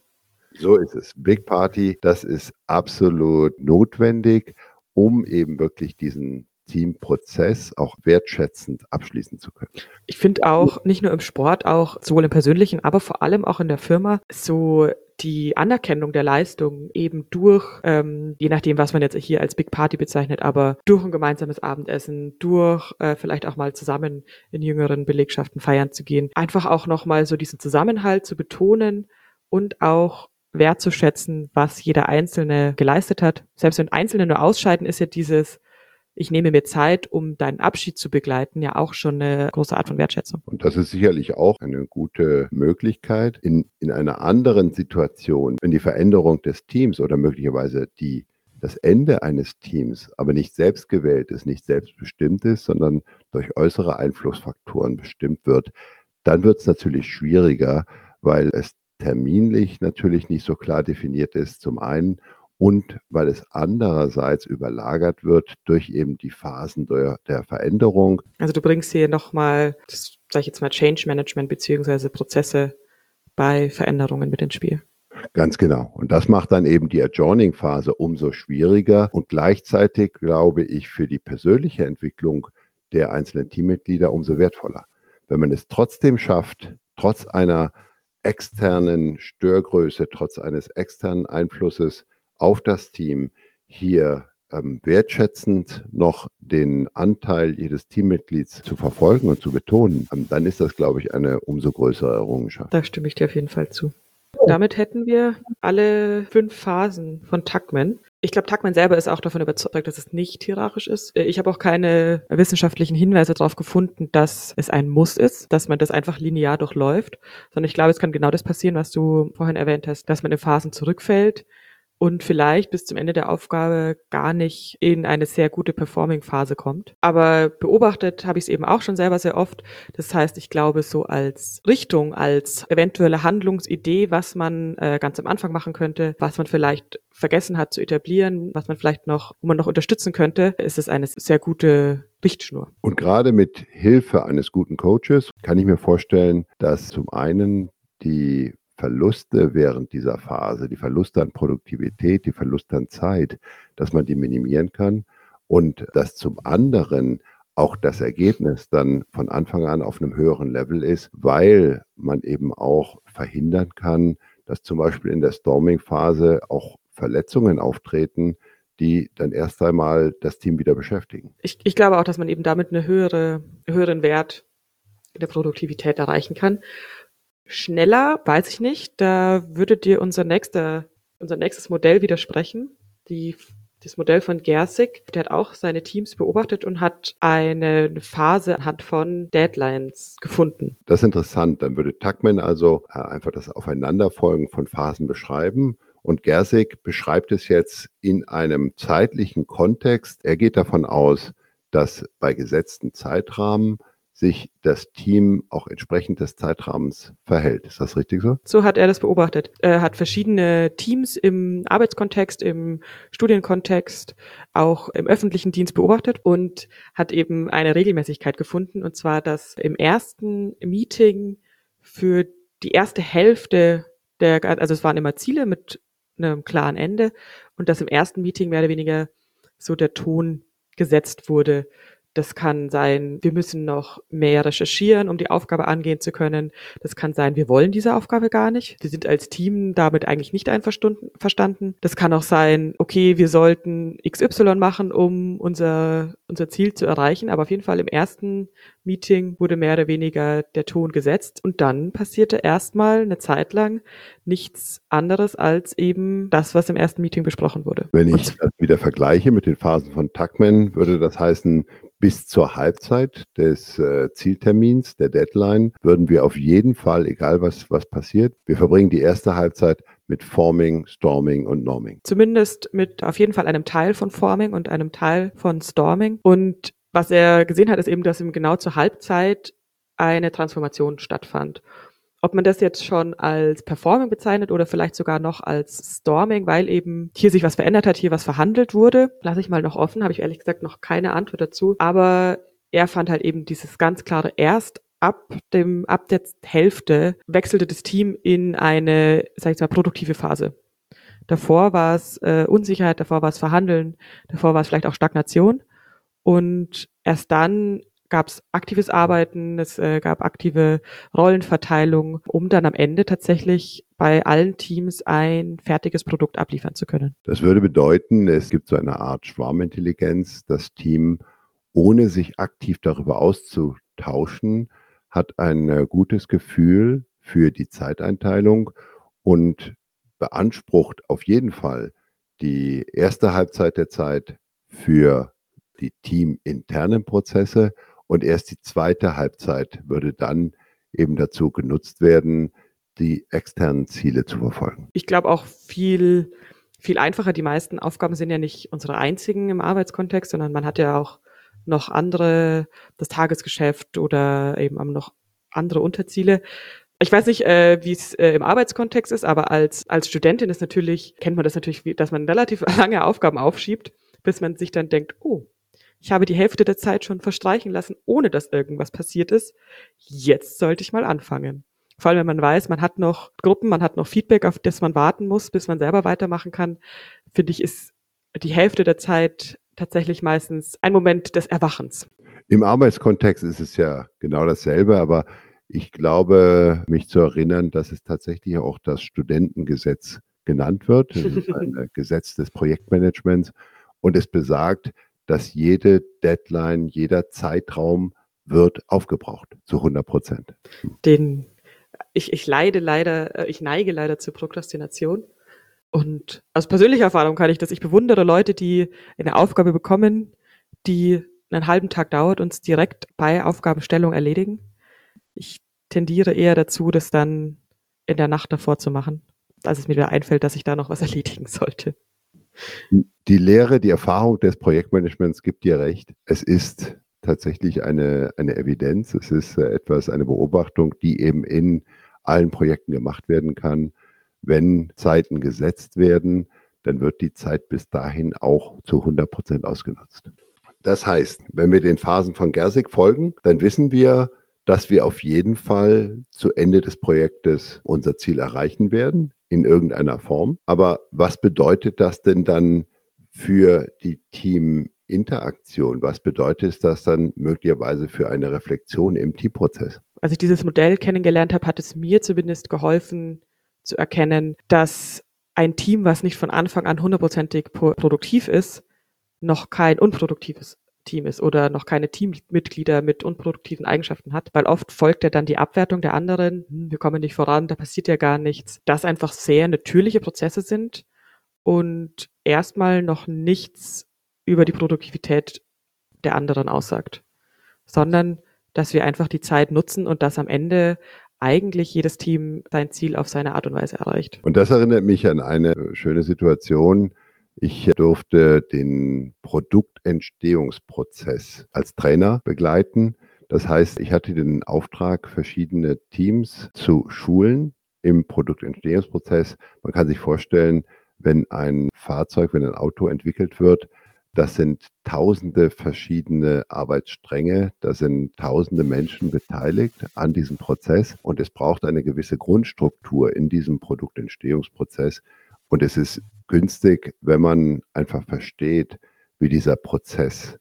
So ist es. Big Party, das ist absolut notwendig, um eben wirklich diesen Teamprozess auch wertschätzend abschließen zu können.
Ich finde auch, nicht nur im Sport, auch sowohl im persönlichen, aber vor allem auch in der Firma, so die Anerkennung der Leistung eben durch, ähm, je nachdem, was man jetzt hier als Big Party bezeichnet, aber durch ein gemeinsames Abendessen, durch äh, vielleicht auch mal zusammen in jüngeren Belegschaften feiern zu gehen, einfach auch nochmal so diesen Zusammenhalt zu betonen und auch wertzuschätzen, was jeder Einzelne geleistet hat. Selbst wenn Einzelne nur ausscheiden, ist ja dieses, ich nehme mir Zeit, um deinen Abschied zu begleiten, ja auch schon eine große Art von Wertschätzung.
Und das ist sicherlich auch eine gute Möglichkeit. In, in einer anderen Situation, wenn die Veränderung des Teams oder möglicherweise die, das Ende eines Teams aber nicht selbst gewählt ist, nicht selbstbestimmt ist, sondern durch äußere Einflussfaktoren bestimmt wird, dann wird es natürlich schwieriger, weil es terminlich natürlich nicht so klar definiert ist, zum einen und weil es andererseits überlagert wird durch eben die Phasen der, der Veränderung.
Also du bringst hier nochmal, das sage ich jetzt mal, Change Management beziehungsweise Prozesse bei Veränderungen mit ins Spiel.
Ganz genau. Und das macht dann eben die Adjourning-Phase umso schwieriger und gleichzeitig, glaube ich, für die persönliche Entwicklung der einzelnen Teammitglieder umso wertvoller. Wenn man es trotzdem schafft, trotz einer externen Störgröße, trotz eines externen Einflusses auf das Team hier ähm, wertschätzend noch den Anteil jedes Teammitglieds zu verfolgen und zu betonen, ähm, dann ist das, glaube ich, eine umso größere Errungenschaft.
Da stimme ich dir auf jeden Fall zu. damit hätten wir alle fünf Phasen von Tuckman. Ich glaube, Tuckman selber ist auch davon überzeugt, dass es nicht hierarchisch ist. Ich habe auch keine wissenschaftlichen Hinweise darauf gefunden, dass es ein Muss ist, dass man das einfach linear durchläuft, sondern ich glaube, es kann genau das passieren, was du vorhin erwähnt hast, dass man in Phasen zurückfällt, und vielleicht bis zum Ende der Aufgabe gar nicht in eine sehr gute Performing-Phase kommt. Aber beobachtet habe ich es eben auch schon selber sehr oft. Das heißt, ich glaube, so als Richtung, als eventuelle Handlungsidee, was man äh, ganz am Anfang machen könnte, was man vielleicht vergessen hat zu etablieren, was man vielleicht noch, wo man noch unterstützen könnte, ist es eine sehr gute Richtschnur.
Und gerade mit Hilfe eines guten Coaches kann ich mir vorstellen, dass zum einen die Verluste während dieser Phase, die Verluste an Produktivität, die Verluste an Zeit, dass man die minimieren kann und dass zum anderen auch das Ergebnis dann von Anfang an auf einem höheren Level ist, weil man eben auch verhindern kann, dass zum Beispiel in der Storming-Phase auch Verletzungen auftreten, die dann erst einmal das Team wieder beschäftigen.
Ich, ich glaube auch, dass man eben damit einen höhere, höheren Wert der Produktivität erreichen kann. Schneller, weiß ich nicht. Da würde dir unser nächster, unser nächstes Modell widersprechen. Die, das Modell von Gersig, der hat auch seine Teams beobachtet und hat eine Phase anhand von Deadlines gefunden.
Das ist interessant. Dann würde Tuckman also äh, einfach das Aufeinanderfolgen von Phasen beschreiben. Und Gersig beschreibt es jetzt in einem zeitlichen Kontext. Er geht davon aus, dass bei gesetzten Zeitrahmen sich das Team auch entsprechend des Zeitrahmens verhält. Ist das richtig so?
So hat er das beobachtet. Er hat verschiedene Teams im Arbeitskontext, im Studienkontext, auch im öffentlichen Dienst beobachtet und hat eben eine Regelmäßigkeit gefunden. Und zwar, dass im ersten Meeting für die erste Hälfte der, also es waren immer Ziele mit einem klaren Ende und dass im ersten Meeting mehr oder weniger so der Ton gesetzt wurde das kann sein, wir müssen noch mehr recherchieren, um die Aufgabe angehen zu können. Das kann sein, wir wollen diese Aufgabe gar nicht. Wir sind als Team damit eigentlich nicht einverstanden. Das kann auch sein, okay, wir sollten XY machen, um unser, unser Ziel zu erreichen. Aber auf jeden Fall im ersten Meeting wurde mehr oder weniger der Ton gesetzt. Und dann passierte erstmal eine Zeit lang nichts anderes als eben das, was im ersten Meeting besprochen wurde.
Wenn ich das wieder vergleiche mit den Phasen von Tuckman, würde das heißen, bis zur Halbzeit des äh, Zieltermins, der Deadline, würden wir auf jeden Fall, egal was, was passiert, wir verbringen die erste Halbzeit mit Forming, Storming und Norming.
Zumindest mit auf jeden Fall einem Teil von Forming und einem Teil von Storming. Und was er gesehen hat, ist eben, dass ihm genau zur Halbzeit eine Transformation stattfand. Ob man das jetzt schon als Performing bezeichnet oder vielleicht sogar noch als Storming, weil eben hier sich was verändert hat, hier was verhandelt wurde, lasse ich mal noch offen, habe ich ehrlich gesagt noch keine Antwort dazu. Aber er fand halt eben dieses ganz klare erst ab dem, ab der Hälfte wechselte das Team in eine, sag ich mal, produktive Phase. Davor war es äh, Unsicherheit, davor war es Verhandeln, davor war es vielleicht auch Stagnation. Und erst dann gab es aktives Arbeiten, es äh, gab aktive Rollenverteilung, um dann am Ende tatsächlich bei allen Teams ein fertiges Produkt abliefern zu können.
Das würde bedeuten, es gibt so eine Art Schwarmintelligenz. Das Team, ohne sich aktiv darüber auszutauschen, hat ein äh, gutes Gefühl für die Zeiteinteilung und beansprucht auf jeden Fall die erste Halbzeit der Zeit für die teaminternen Prozesse und erst die zweite Halbzeit würde dann eben dazu genutzt werden, die externen Ziele zu verfolgen.
Ich glaube auch viel, viel einfacher. Die meisten Aufgaben sind ja nicht unsere einzigen im Arbeitskontext, sondern man hat ja auch noch andere, das Tagesgeschäft oder eben noch andere Unterziele. Ich weiß nicht, äh, wie es äh, im Arbeitskontext ist, aber als, als Studentin ist natürlich, kennt man das natürlich, dass man relativ <laughs> lange Aufgaben aufschiebt, bis man sich dann denkt, oh, ich habe die Hälfte der Zeit schon verstreichen lassen, ohne dass irgendwas passiert ist. Jetzt sollte ich mal anfangen. Vor allem, wenn man weiß, man hat noch Gruppen, man hat noch Feedback, auf das man warten muss, bis man selber weitermachen kann, finde ich, ist die Hälfte der Zeit tatsächlich meistens ein Moment des Erwachens.
Im Arbeitskontext ist es ja genau dasselbe, aber ich glaube, mich zu erinnern, dass es tatsächlich auch das Studentengesetz genannt wird. Das ist ein <laughs> Gesetz des Projektmanagements und es besagt, dass jede Deadline, jeder Zeitraum wird aufgebraucht zu 100 Prozent.
Den ich, ich leide leider, äh, ich neige leider zur Prokrastination. Und aus persönlicher Erfahrung kann ich das. Ich bewundere Leute, die eine Aufgabe bekommen, die einen halben Tag dauert und es direkt bei Aufgabenstellung erledigen. Ich tendiere eher dazu, das dann in der Nacht davor zu machen, als es mir wieder einfällt, dass ich da noch was erledigen sollte.
Die Lehre, die Erfahrung des Projektmanagements gibt dir recht. Es ist tatsächlich eine, eine Evidenz. Es ist äh, etwas, eine Beobachtung, die eben in allen Projekten gemacht werden kann. Wenn Zeiten gesetzt werden, dann wird die Zeit bis dahin auch zu 100 Prozent ausgenutzt. Das heißt, wenn wir den Phasen von Gersig folgen, dann wissen wir, dass wir auf jeden Fall zu Ende des Projektes unser Ziel erreichen werden, in irgendeiner Form. Aber was bedeutet das denn dann für die Teaminteraktion? Was bedeutet das dann möglicherweise für eine Reflexion im Teamprozess?
Als ich dieses Modell kennengelernt habe, hat es mir zumindest geholfen zu erkennen, dass ein Team, was nicht von Anfang an hundertprozentig produktiv ist, noch kein unproduktives Team ist oder noch keine Teammitglieder mit unproduktiven Eigenschaften hat, weil oft folgt ja dann die Abwertung der anderen, hm, wir kommen nicht voran, da passiert ja gar nichts, das einfach sehr natürliche Prozesse sind und erstmal noch nichts über die Produktivität der anderen aussagt, sondern dass wir einfach die Zeit nutzen und dass am Ende eigentlich jedes Team sein Ziel auf seine Art und Weise erreicht.
Und das erinnert mich an eine schöne Situation, ich durfte den Produktentstehungsprozess als Trainer begleiten. Das heißt, ich hatte den Auftrag, verschiedene Teams zu schulen im Produktentstehungsprozess. Man kann sich vorstellen, wenn ein Fahrzeug, wenn ein Auto entwickelt wird, das sind tausende verschiedene Arbeitsstränge, da sind tausende Menschen beteiligt an diesem Prozess und es braucht eine gewisse Grundstruktur in diesem Produktentstehungsprozess. Und es ist günstig, wenn man einfach versteht, wie dieser Prozess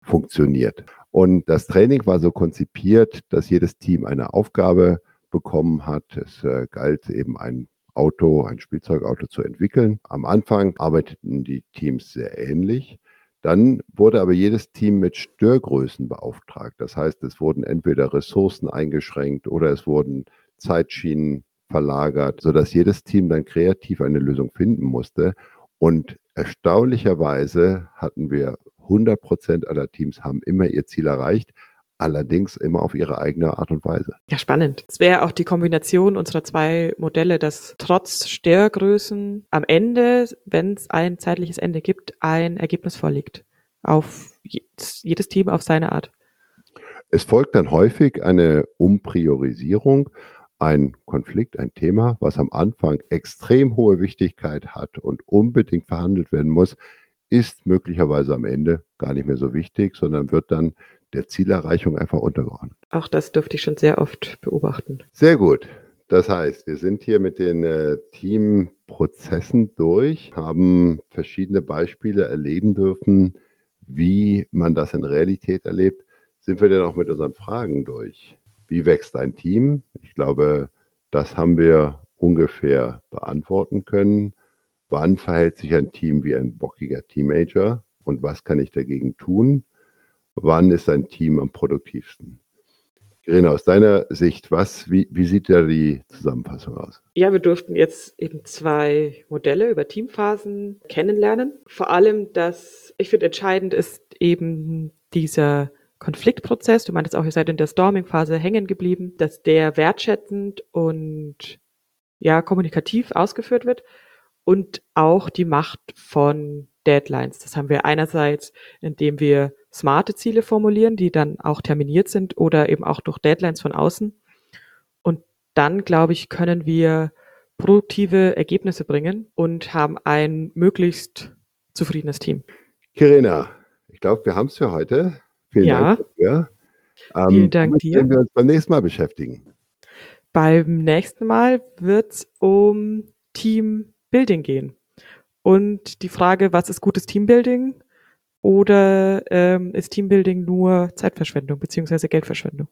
funktioniert. Und das Training war so konzipiert, dass jedes Team eine Aufgabe bekommen hat. Es äh, galt eben ein Auto, ein Spielzeugauto zu entwickeln. Am Anfang arbeiteten die Teams sehr ähnlich. Dann wurde aber jedes Team mit Störgrößen beauftragt. Das heißt, es wurden entweder Ressourcen eingeschränkt oder es wurden Zeitschienen verlagert, sodass jedes Team dann kreativ eine Lösung finden musste. Und erstaunlicherweise hatten wir 100 Prozent aller Teams haben immer ihr Ziel erreicht, allerdings immer auf ihre eigene Art und Weise.
Ja, spannend. Es wäre auch die Kombination unserer zwei Modelle, dass trotz Störgrößen am Ende, wenn es ein zeitliches Ende gibt, ein Ergebnis vorliegt. Auf jedes Team auf seine Art.
Es folgt dann häufig eine Umpriorisierung ein Konflikt, ein Thema, was am Anfang extrem hohe Wichtigkeit hat und unbedingt verhandelt werden muss, ist möglicherweise am Ende gar nicht mehr so wichtig, sondern wird dann der Zielerreichung einfach untergeordnet.
Auch das dürfte ich schon sehr oft beobachten.
Sehr gut. Das heißt, wir sind hier mit den äh, Teamprozessen durch, haben verschiedene Beispiele erleben dürfen, wie man das in Realität erlebt. Sind wir denn auch mit unseren Fragen durch? Wie wächst ein Team? Ich glaube, das haben wir ungefähr beantworten können. Wann verhält sich ein Team wie ein bockiger Teenager und was kann ich dagegen tun? Wann ist ein Team am produktivsten? Irene, aus deiner Sicht, was, wie, wie sieht da die Zusammenfassung aus?
Ja, wir durften jetzt eben zwei Modelle über Teamphasen kennenlernen. Vor allem, dass ich finde, entscheidend ist eben dieser Konfliktprozess, du meintest auch, ihr seid in der Storming-Phase hängen geblieben, dass der wertschätzend und ja, kommunikativ ausgeführt wird und auch die Macht von Deadlines. Das haben wir einerseits, indem wir smarte Ziele formulieren, die dann auch terminiert sind oder eben auch durch Deadlines von außen. Und dann, glaube ich, können wir produktive Ergebnisse bringen und haben ein möglichst zufriedenes Team.
Kirena, ich glaube, wir haben es für heute. Vielen ja. Dank. Dafür.
Ähm, Vielen Dank dir.
Werden wir uns beim nächsten Mal beschäftigen.
Beim nächsten Mal wird es um Teambuilding gehen. Und die Frage, was ist gutes Teambuilding? Oder ähm, ist Teambuilding nur Zeitverschwendung bzw. Geldverschwendung?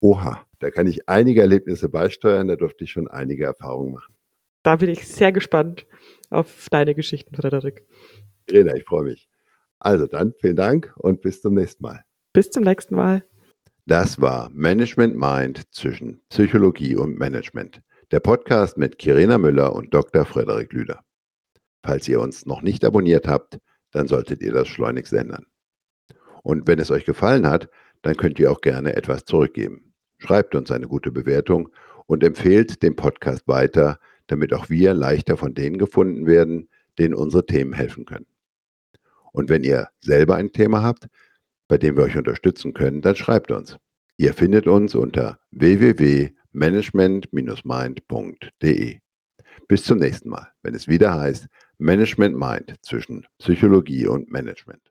Oha, da kann ich einige Erlebnisse beisteuern, da durfte ich schon einige Erfahrungen machen.
Da bin ich sehr gespannt auf deine Geschichten, Frederik.
Rena, ich freue mich. Also dann vielen Dank und bis zum nächsten Mal.
Bis zum nächsten Mal.
Das war Management Mind zwischen Psychologie und Management. Der Podcast mit Kirena Müller und Dr. Frederik Lüder. Falls ihr uns noch nicht abonniert habt, dann solltet ihr das schleunigst ändern. Und wenn es euch gefallen hat, dann könnt ihr auch gerne etwas zurückgeben. Schreibt uns eine gute Bewertung und empfehlt den Podcast weiter, damit auch wir leichter von denen gefunden werden, denen unsere Themen helfen können. Und wenn ihr selber ein Thema habt, bei dem wir euch unterstützen können, dann schreibt uns. Ihr findet uns unter www.management-mind.de. Bis zum nächsten Mal, wenn es wieder heißt Management Mind zwischen Psychologie und Management.